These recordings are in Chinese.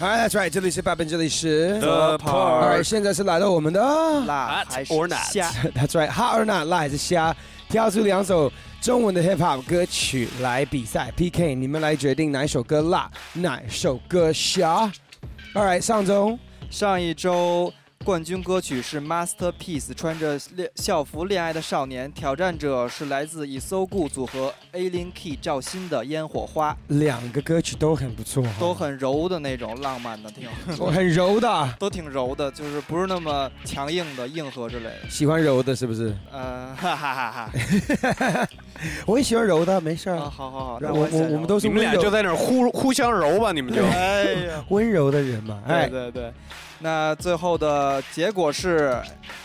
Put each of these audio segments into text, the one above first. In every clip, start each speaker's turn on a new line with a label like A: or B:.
A: Hi, that's right，这里是八本，这里是
B: The
A: All right，现在是来到我们的
B: 辣还是
C: or not
B: 虾
A: ？That's right, hot or not，辣还是虾？挑出两首中文的 hip hop 歌曲来比赛 PK，你们来决定哪一首歌辣，哪首歌虾。All right，上周
B: 上一周冠军歌曲是 Masterpiece，穿着恋校服恋爱的少年，挑战者是来自 Isogu 组合 A-Lin Key 赵鑫的烟火花，
A: 两个歌曲都很不错，
B: 都很柔的那种浪漫的，挺
A: 我很柔的，
B: 都挺柔的，就是不是那么强硬的硬核之类的。
A: 喜欢柔的，是不是？
B: 呃，哈哈哈哈。
A: 我也喜欢揉的，没事
B: 啊，
A: 儿。
B: 好好好，那
A: 我我我们都是
C: 你们俩就在那儿互互相揉吧，你们就。
B: 哎呀。
A: 温柔的人嘛。哎，
B: 对对，那最后的结果是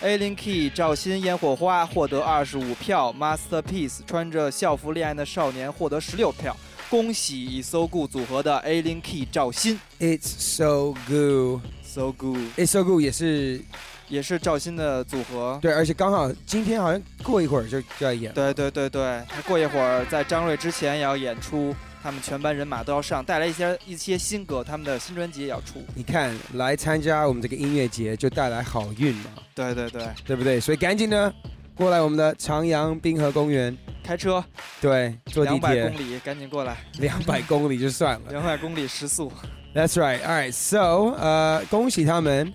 B: ，A Lin Key 赵鑫烟火花获得二十五票，Masterpiece 穿着校服恋爱的少年获得十六票。恭喜 Isogu 组合的 A Lin Key 赵鑫
A: It's so
B: good,，So
A: good，it's so good 也是
B: 也是赵鑫的组合。
A: 对，而且刚好今天好像过一会儿就就要演。
B: 对对对对，过一会儿在张睿之前也要演出，他们全班人马都要上，带来一些一些新歌，他们的新专辑也要出。
A: 你看，来参加我们这个音乐节就带来好运嘛，
B: 对对对，
A: 对不对？所以赶紧呢，过来我们的长阳滨河公园，
B: 开车
A: 对，坐地
B: 两百
A: 铁
B: 公里，赶紧过来，
A: 两百公里就算了。
B: 两百公里时速。
A: That's right. All right. So，呃，恭喜他们。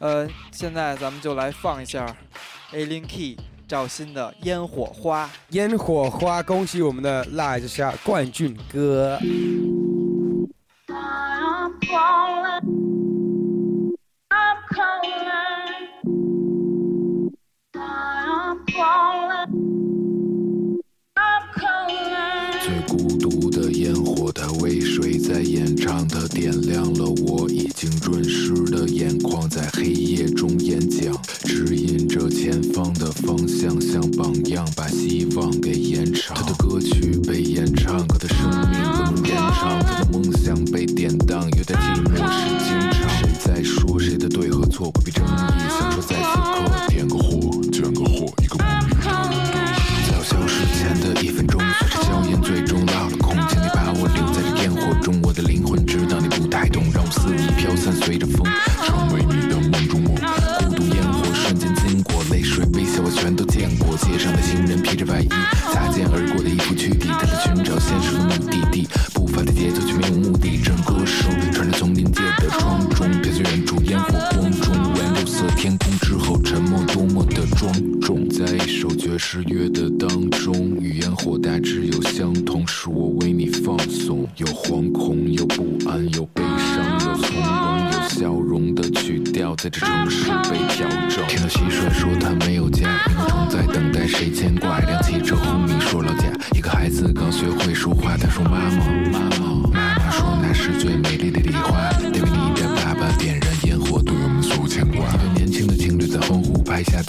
B: 呃，现在咱们就来放一下 A Lin Key 赵鑫的《烟火花》。
A: 烟火花，恭喜我们的 live 下冠军
D: 哥。想被典当，有点寂寞是经常。谁在说谁的对和错？不必争议，享受在松，有惶恐，有不安，有悲伤，有从容，有笑容的曲调，在这城市被调整。听到蟋蟀说它没有家，萤火虫在等待谁牵挂，辆汽车轰鸣说老家，一个孩子刚学会说话，他说妈妈，妈妈，妈妈说那是最美丽的礼花，因为你的爸爸点燃烟火，对我们诉牵挂。一对年轻的情侣在欢呼，拍下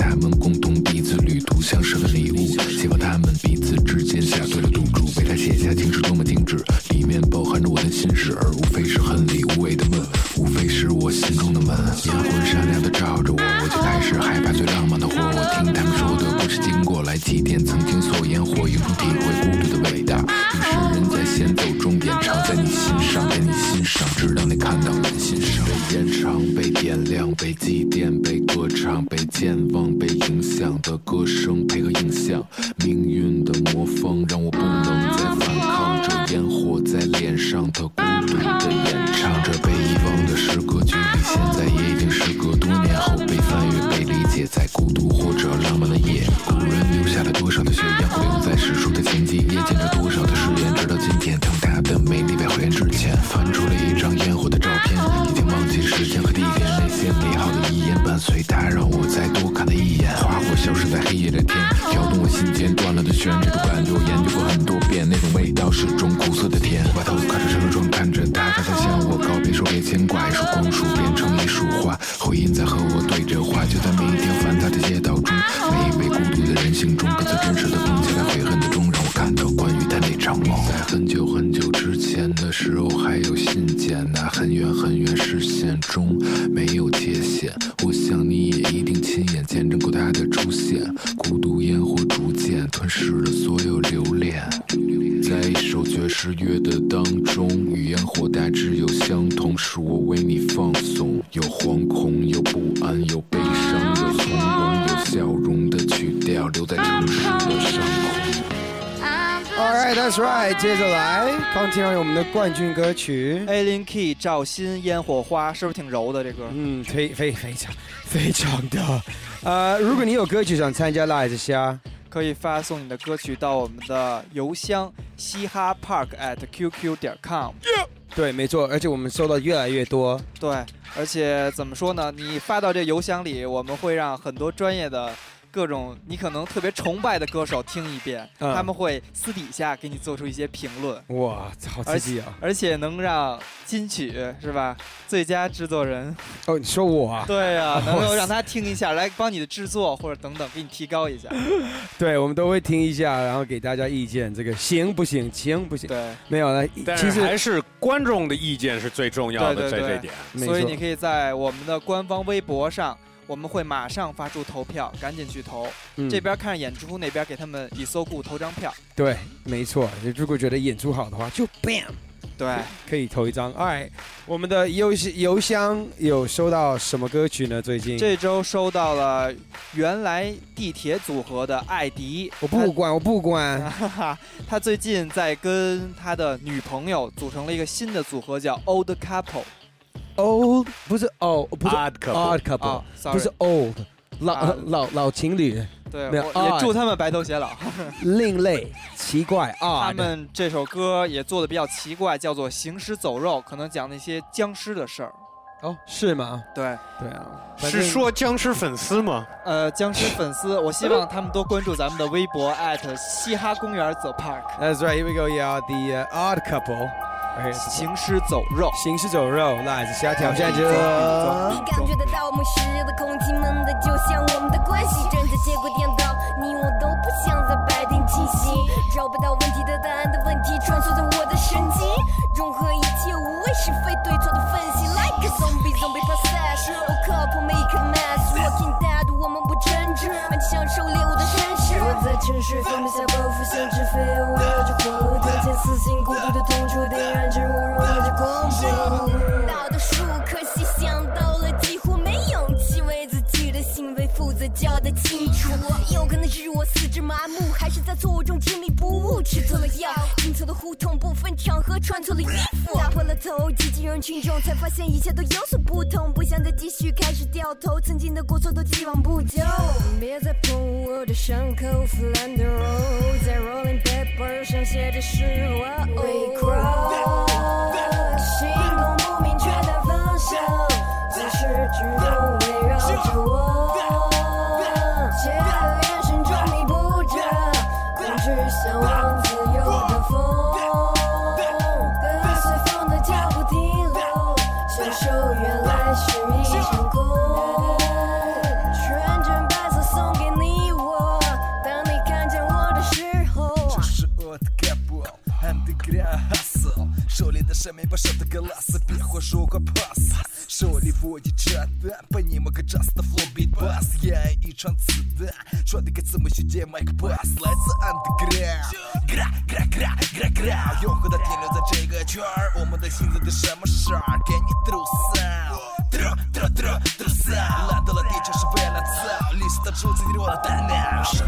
D: 被延长，被点亮，被祭奠，被歌唱，被健忘，被影响的歌声配合影像，命运的魔方让我不能是种苦涩的甜。我把头首爵士乐的当中，与烟火大致有相同，是我为你放送，有惶恐，有不安，有悲伤，有从容，有笑容的曲调，留在城市的上空。
A: All right, that's right。接着来，continue 我们的冠军歌曲。
B: A Lin Key 赵鑫烟火花是不是挺柔的这歌？
A: 嗯，非非非常非常的。呃，如果你有歌曲想参加辣还是虾，
B: 可以发送你的歌曲到我们的邮箱嘻哈 park at qq 点 com。
A: 对，没错，而且我们收到越来越多。
B: 对，而且怎么说呢？你发到这邮箱里，我们会让很多专业的。各种你可能特别崇拜的歌手听一遍，
A: 嗯
B: 他们会私底下给你做出一些评论，
A: 哇，好刺激啊！
B: 而且能让金曲是吧？最佳制作人，
A: 哦，你说我啊？
B: 对啊，能够 让他听一下，来帮你的制作或者等等给你提高一下。
A: 对，我们都会听一下，然后给大家意见，这个行不行？行不行？
B: 对，
A: 没有了。
C: 但
A: 其实
C: 还是观众的意见是最重要的，
B: 对对对
C: 在这点。
A: 没
B: 所以你可以在我们的官方微博上，我们会马上发出投票，赶紧去投。
A: 嗯
B: 这边看演出，那边给他们以搜顾投张票。
A: 对，没错。如果觉得演出好的话，就 bam
B: 对，
A: 可以投一张。哎，我们的邮邮箱有收到什么歌曲呢？最近
B: 这周收到了原来地铁组合的艾迪，
A: 我不管，我不管。
B: 哈哈，他最近在跟他的女朋友组成了一个新的组合，叫 Old Couple。
A: Old 不是 old，不是
C: Odd couple
A: odd couple，、
B: 啊
A: 不是，sorry，old 老、
B: 啊
A: 老老情侣，
B: 对，
A: 没有
B: 我也祝他们白头偕老。
A: 另类奇怪
B: 啊
A: 他。
B: 们这首歌也做的比较奇怪，叫做《行尸走肉》，可能讲那些僵尸的事儿。
A: 哦，是吗？
B: 对，
A: 对啊，
C: 是说僵尸粉丝吗？
B: 呃，僵尸粉丝，我希望他们多关注咱们的微博嘻哈公园 The
A: Park，That's right. Here we go. Yeah, the、uh, odd couple.
B: 行尸走肉。
A: 行尸走肉，那还是瞎挑战者。
E: 你感觉得到梦时的空气闷的，就像我们的关系正在结果颠倒，你我都不想再白天清醒，找不到问题的答案的问题穿梭在我的神经，融合一切无谓是非对错的分析，like a zombie zombie process，a couple make a mess，walking dead，我们不争执，安静享受猎物的绅士。我在城市放不下包袱，像只飞蛾死心，孤独的痛楚点燃着我融合着恐怖。为负责，交代清楚。有可能是我四肢麻木，还是在错误中执迷不悟，吃错了药，进错了胡同，不分场合，穿错了衣服，打破了头，挤进人群中，才发现一切都有所不同，不想再继续，开始掉头，曾经的过错都既往不咎。别再碰我的伤口，flat the road，在 rolling paper 上写的是我。
F: so 手里握一炸弹，把你们个 just flow beat boss，演一场子弹，传递给字幕世界 Mike Boss，来自 underground，gra gra gra gra gra，永恒的停留在这个圈儿，我们的心在对什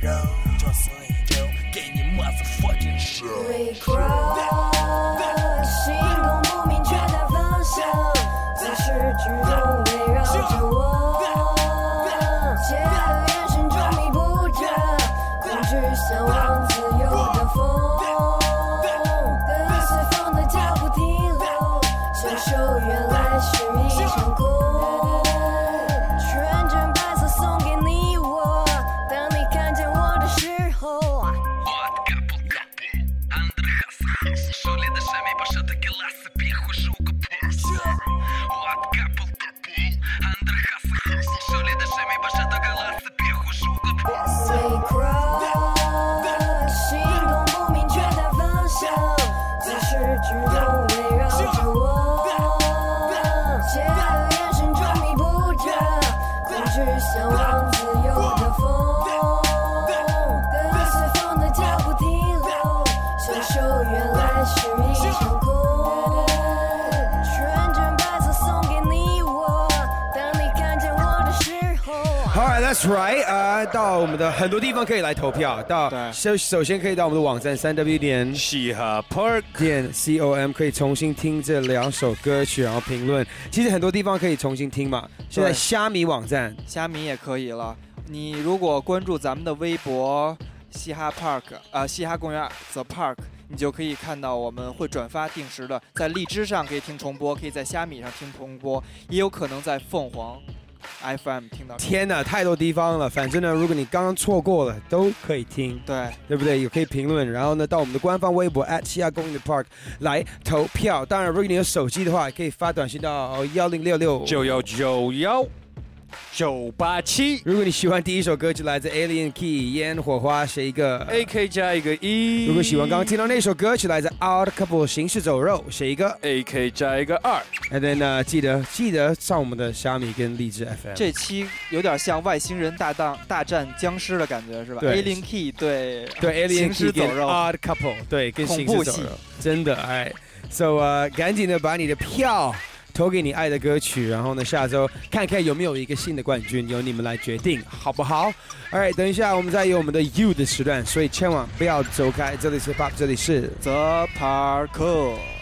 F: 肉，撞死宇宙，给你 motherfucking show。
E: 行动不明确的方向，自始至终围绕着我。邪恶眼神中迷不着恐惧向往自由的风，
A: That's right，啊、到我们的很多地方可以来投票。到
B: 对
A: 首首先可以到我们的网站三 W 点
C: 嘻哈 Park，
A: 点 com 可以重新听这两首歌曲，然后评论。其实很多地方可以重新听嘛。现在虾米网站
B: 虾米也可以了。你如果关注咱们的微博嘻哈 Park，呃，嘻哈公园 The Park，你就可以看到我们会转发定时的，在荔枝上可以听重播，可以在虾米上听重播，也有可能在凤凰 FM 听到。
A: 天哪，太多地方了。反正呢，如果你刚刚错过了，都可以听，
B: 对，
A: 对不对？也可以评论，然后呢，到我们的官方微博西亚公园的 Park 来投票。当然，如果你有手机的话，也可以发短信到幺零六六
C: 九幺九幺九八七
A: 如果你喜欢第一首歌，就来自 Alien Key 烟火花，写一个。
C: ，AK 加一个一。
A: 如果喜欢刚刚听到那首歌曲，来自 Out Couple 行尸走肉，写一个。
C: AK 加一个二
A: ，And then 呢，记得记得上我们的虾米跟荔枝 FM。
B: 这期有点像外星人大战大战僵尸的感觉是吧
A: 对
B: ？Alien Key 对
A: 对 Alien Key
B: 肉
A: Odd Couple 对跟
B: 恐怖戏
A: 行尸走肉，真的哎。So 呃，赶紧的把你的票投给你爱的歌曲，然后呢，下周看看有没有一个新的冠军，由你们来决定，好不好？Alright，等一下我们再有我们的 You 的时段，所以千万不要走开，这里是 Pop，这里是。
B: The Park。